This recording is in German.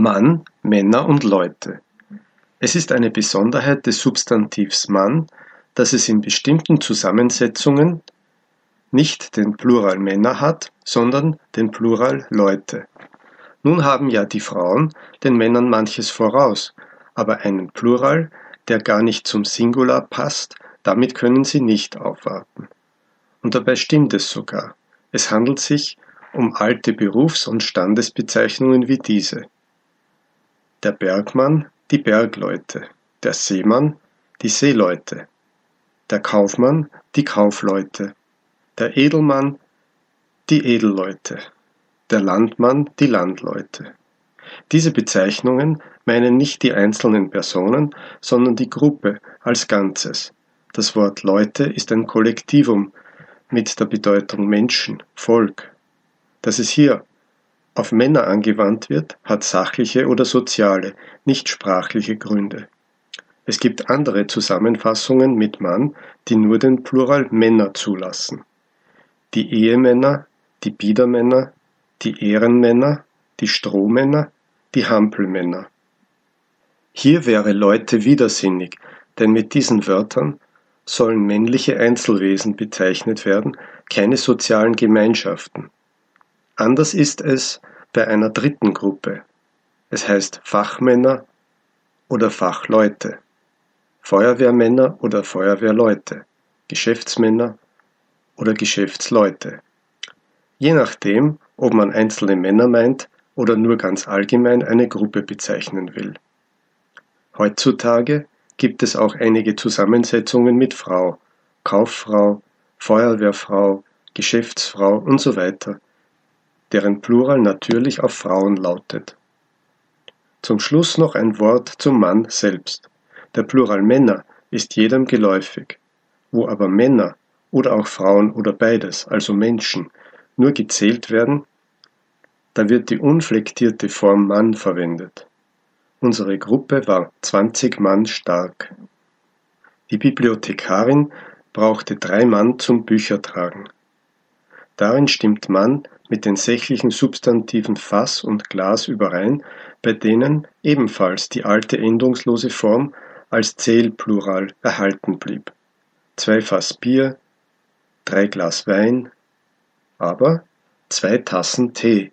Mann, Männer und Leute. Es ist eine Besonderheit des Substantivs Mann, dass es in bestimmten Zusammensetzungen nicht den Plural Männer hat, sondern den Plural Leute. Nun haben ja die Frauen den Männern manches voraus, aber einen Plural, der gar nicht zum Singular passt, damit können sie nicht aufwarten. Und dabei stimmt es sogar. Es handelt sich um alte Berufs- und Standesbezeichnungen wie diese der Bergmann die Bergleute, der Seemann die Seeleute, der Kaufmann die Kaufleute, der Edelmann die Edelleute, der Landmann die Landleute. Diese Bezeichnungen meinen nicht die einzelnen Personen, sondern die Gruppe als Ganzes. Das Wort Leute ist ein Kollektivum mit der Bedeutung Menschen, Volk. Dass es hier auf Männer angewandt wird, hat sachliche oder soziale, nicht sprachliche Gründe. Es gibt andere Zusammenfassungen mit Mann, die nur den Plural Männer zulassen. Die Ehemänner, die Biedermänner, die Ehrenmänner, die Strohmänner, die Hampelmänner. Hier wäre Leute widersinnig, denn mit diesen Wörtern sollen männliche Einzelwesen bezeichnet werden, keine sozialen Gemeinschaften. Anders ist es bei einer dritten Gruppe. Es heißt Fachmänner oder Fachleute, Feuerwehrmänner oder Feuerwehrleute, Geschäftsmänner oder Geschäftsleute. Je nachdem, ob man einzelne Männer meint oder nur ganz allgemein eine Gruppe bezeichnen will. Heutzutage gibt es auch einige Zusammensetzungen mit Frau, Kauffrau, Feuerwehrfrau, Geschäftsfrau und so weiter, deren Plural natürlich auf Frauen lautet. Zum Schluss noch ein Wort zum Mann selbst. Der Plural Männer ist jedem geläufig. Wo aber Männer oder auch Frauen oder beides, also Menschen, nur gezählt werden, da wird die unflektierte Form Mann verwendet. Unsere Gruppe war 20 Mann stark. Die Bibliothekarin brauchte drei Mann zum Büchertragen. Darin stimmt Mann mit den sächlichen Substantiven Fass und Glas überein, bei denen ebenfalls die alte endungslose Form als Zählplural erhalten blieb. Zwei Fass Bier, drei Glas Wein, aber zwei Tassen Tee